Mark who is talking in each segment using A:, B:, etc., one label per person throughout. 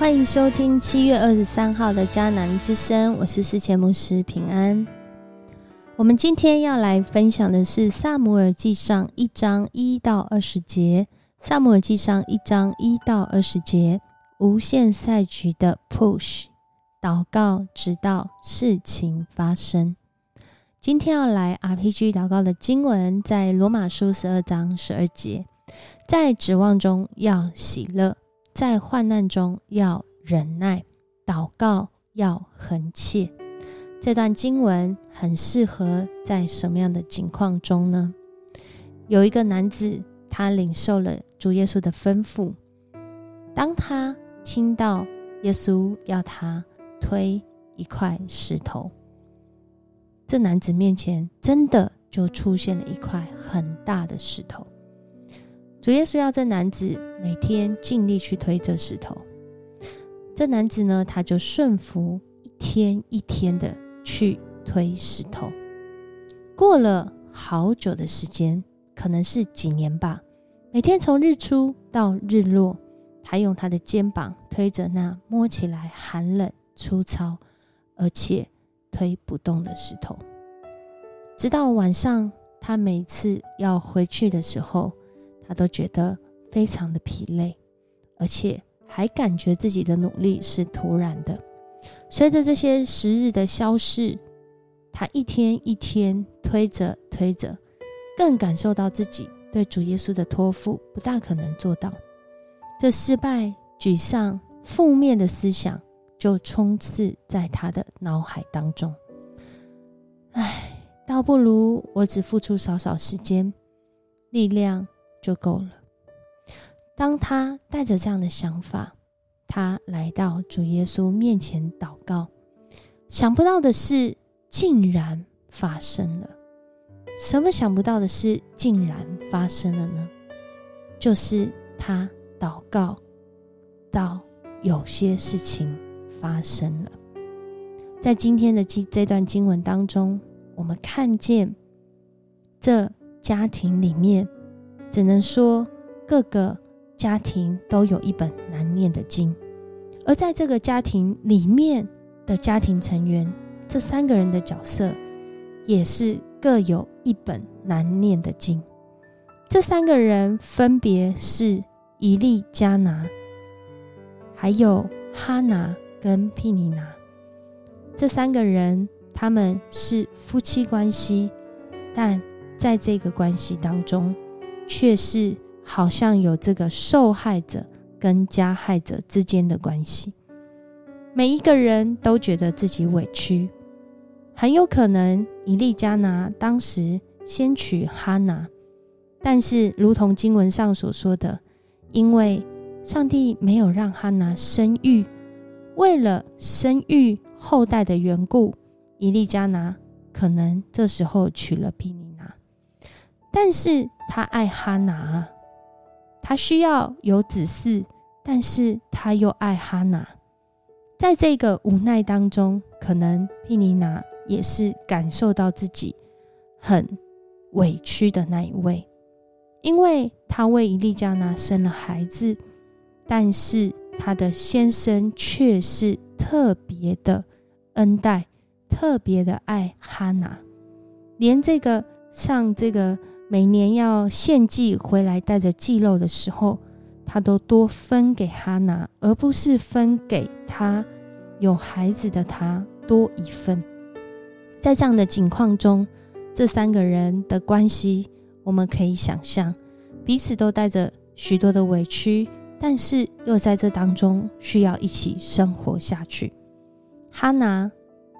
A: 欢迎收听七月二十三号的迦南之声，我是世前牧师平安。我们今天要来分享的是《萨姆尔记上》一章一到二十节，《萨姆尔记上》一章一到二十节，无限赛局的 push，祷告直到事情发生。今天要来 RPG 祷告的经文在罗马书十二章十二节，在指望中要喜乐。在患难中要忍耐，祷告要恒切。这段经文很适合在什么样的境况中呢？有一个男子，他领受了主耶稣的吩咐。当他听到耶稣要他推一块石头，这男子面前真的就出现了一块很大的石头。主耶稣要这男子每天尽力去推这石头，这男子呢，他就顺服，一天一天的去推石头。过了好久的时间，可能是几年吧。每天从日出到日落，他用他的肩膀推着那摸起来寒冷、粗糙，而且推不动的石头，直到晚上，他每次要回去的时候。他都觉得非常的疲累，而且还感觉自己的努力是突然的。随着这些时日的消逝，他一天一天推着推着，更感受到自己对主耶稣的托付不大可能做到。这失败、沮丧、负面的思想就充斥在他的脑海当中。唉，倒不如我只付出少少时间、力量。就够了。当他带着这样的想法，他来到主耶稣面前祷告，想不到的事竟然发生了。什么想不到的事竟然发生了呢？就是他祷告到有些事情发生了。在今天的这这段经文当中，我们看见这家庭里面。只能说，各个家庭都有一本难念的经，而在这个家庭里面的家庭成员，这三个人的角色也是各有一本难念的经。这三个人分别是一利加拿，还有哈拿跟毗尼拿。这三个人他们是夫妻关系，但在这个关系当中。却是好像有这个受害者跟加害者之间的关系，每一个人都觉得自己委屈，很有可能以利加拿当时先娶哈拿，但是如同经文上所说的，因为上帝没有让哈拿生育，为了生育后代的缘故，以利加拿可能这时候娶了毗尼拿，但是。他爱哈拿，他需要有子嗣，但是他又爱哈拿。在这个无奈当中，可能毗尼拿也是感受到自己很委屈的那一位，因为他为伊利加拿生了孩子，但是他的先生却是特别的恩待，特别的爱哈拿，连这个上这个。每年要献祭回来带着祭肉的时候，他都多分给哈拿，而不是分给他有孩子的他多一份。在这样的境况中，这三个人的关系，我们可以想象，彼此都带着许多的委屈，但是又在这当中需要一起生活下去。哈拿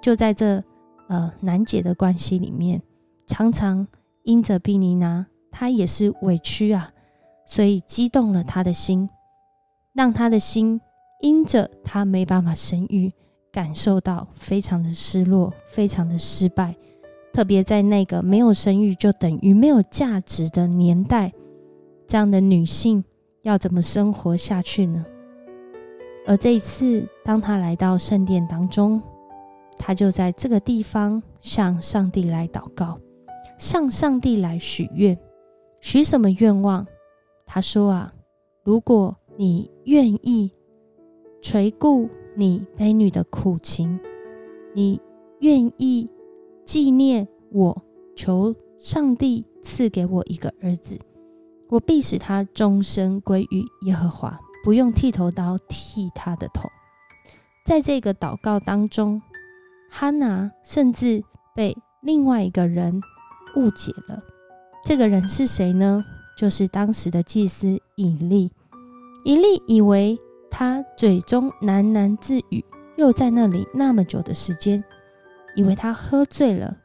A: 就在这呃难解的关系里面，常常。因着毗尼拿，他也是委屈啊，所以激动了他的心，让他的心因着他没办法生育，感受到非常的失落，非常的失败。特别在那个没有生育就等于没有价值的年代，这样的女性要怎么生活下去呢？而这一次，当她来到圣殿当中，她就在这个地方向上帝来祷告。向上帝来许愿，许什么愿望？他说啊，如果你愿意垂顾你卑女的苦情，你愿意纪念我，求上帝赐给我一个儿子，我必使他终身归于耶和华，不用剃头刀剃他的头。在这个祷告当中，哈拿甚至被另外一个人误解了。这个人是谁呢？就是当时的祭司以利。以利以为他嘴中喃喃自语，又在那里那么久的时间，以为他喝醉了，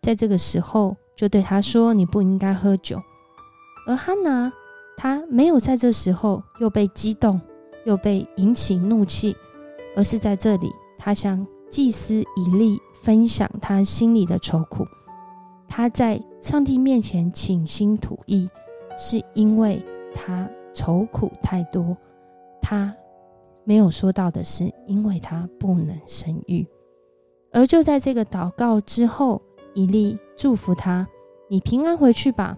A: 在这个时候就对他说：“你不应该喝酒。”而哈拿他没有在这时候又被激动，又被引起怒气。而是在这里，他向祭司以利分享他心里的愁苦。他在上帝面前倾心吐意，是因为他愁苦太多。他没有说到的是，因为他不能生育。而就在这个祷告之后，以利祝福他：“你平安回去吧，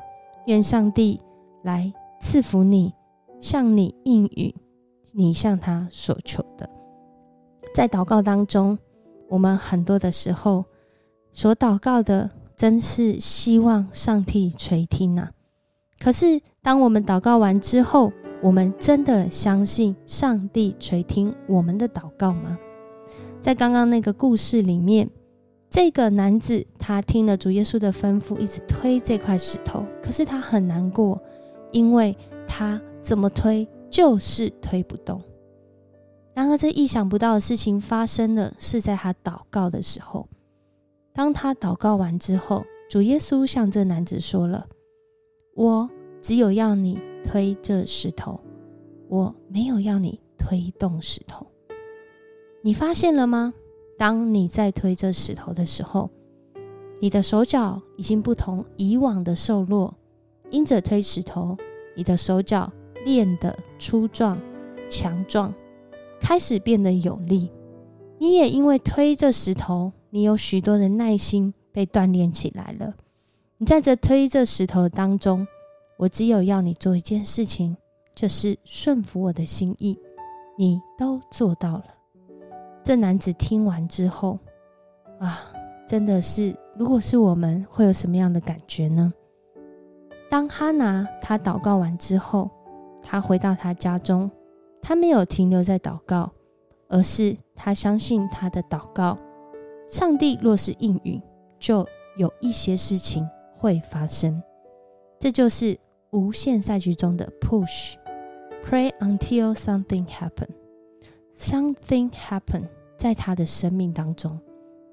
A: 愿上帝来赐福你，向你应允你向他所求的。”在祷告当中，我们很多的时候所祷告的，真是希望上帝垂听呐。可是，当我们祷告完之后，我们真的相信上帝垂听我们的祷告吗？在刚刚那个故事里面，这个男子他听了主耶稣的吩咐，一直推这块石头，可是他很难过，因为他怎么推就是推不动。然而，这意想不到的事情发生了，是在他祷告的时候。当他祷告完之后，主耶稣向这男子说了：“我只有要你推这石头，我没有要你推动石头。你发现了吗？当你在推这石头的时候，你的手脚已经不同以往的瘦弱，因着推石头，你的手脚练得粗壮、强壮。”开始变得有力，你也因为推这石头，你有许多的耐心被锻炼起来了。你在这推这石头当中，我只有要你做一件事情，就是顺服我的心意，你都做到了。这男子听完之后，啊，真的是，如果是我们会有什么样的感觉呢？当哈拿他祷告完之后，他回到他家中。他没有停留在祷告，而是他相信他的祷告。上帝若是应允，就有一些事情会发生。这就是无限赛局中的 push，pray until something happen。something happen 在他的生命当中，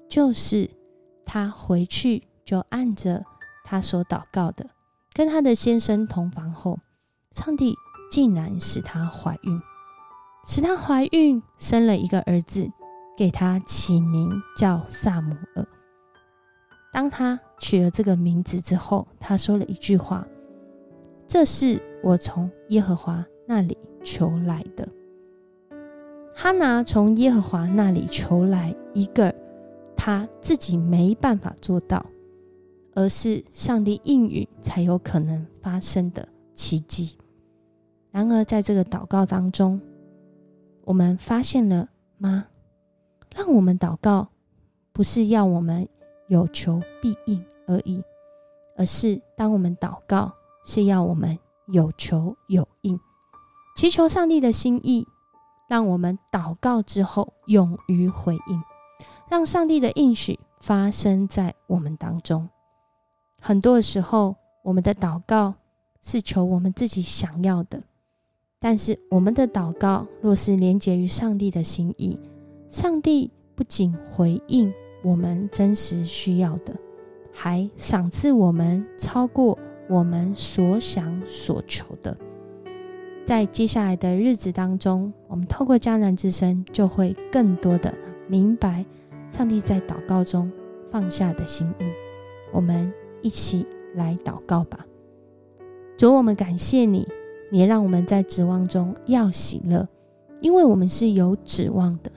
A: 就是他回去就按着他所祷告的，跟他的先生同房后，上帝竟然使他怀孕。使她怀孕，生了一个儿子，给他起名叫萨姆尔。当他取了这个名字之后，他说了一句话：“这是我从耶和华那里求来的。”哈拿从耶和华那里求来一个他自己没办法做到，而是上帝应允才有可能发生的奇迹。然而，在这个祷告当中，我们发现了吗？让我们祷告，不是要我们有求必应而已，而是当我们祷告，是要我们有求有应，祈求上帝的心意，让我们祷告之后勇于回应，让上帝的应许发生在我们当中。很多的时候，我们的祷告是求我们自己想要的。但是，我们的祷告若是连结于上帝的心意，上帝不仅回应我们真实需要的，还赏赐我们超过我们所想所求的。在接下来的日子当中，我们透过迦南之声，就会更多的明白上帝在祷告中放下的心意。我们一起来祷告吧，主，我们感谢你。也让我们在指望中要喜乐，因为我们是有指望的。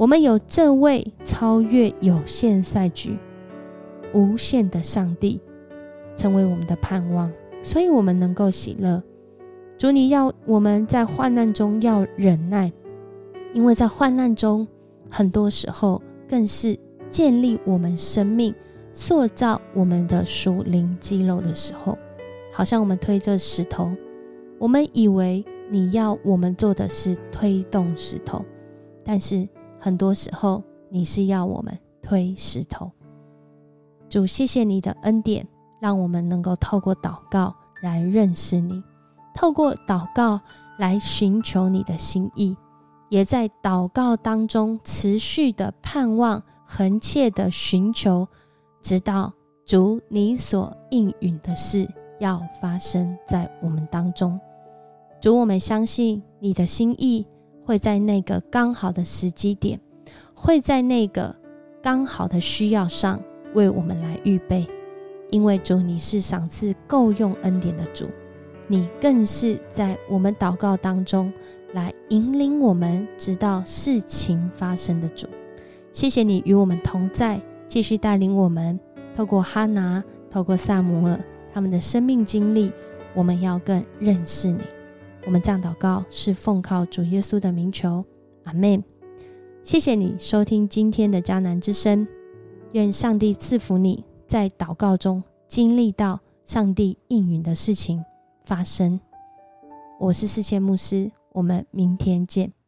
A: 我们有这位超越有限赛局、无限的上帝，成为我们的盼望，所以我们能够喜乐。主，你要我们在患难中要忍耐，因为在患难中，很多时候更是建立我们生命、塑造我们的属灵肌肉的时候。好像我们推着石头，我们以为你要我们做的是推动石头，但是很多时候你是要我们推石头。主，谢谢你的恩典，让我们能够透过祷告来认识你，透过祷告来寻求你的心意，也在祷告当中持续的盼望、恒切的寻求，直到主你所应允的事。要发生在我们当中，主，我们相信你的心意会在那个刚好的时机点，会在那个刚好的需要上为我们来预备。因为主，你是赏赐够用恩典的主，你更是在我们祷告当中来引领我们，直到事情发生的主。谢谢你与我们同在，继续带领我们，透过哈拿，透过萨姆尔。他们的生命经历，我们要更认识你。我们这样祷告，是奉靠主耶稣的名求，阿门。谢谢你收听今天的迦南之声，愿上帝赐福你在祷告中经历到上帝应允的事情发生。我是世界牧师，我们明天见。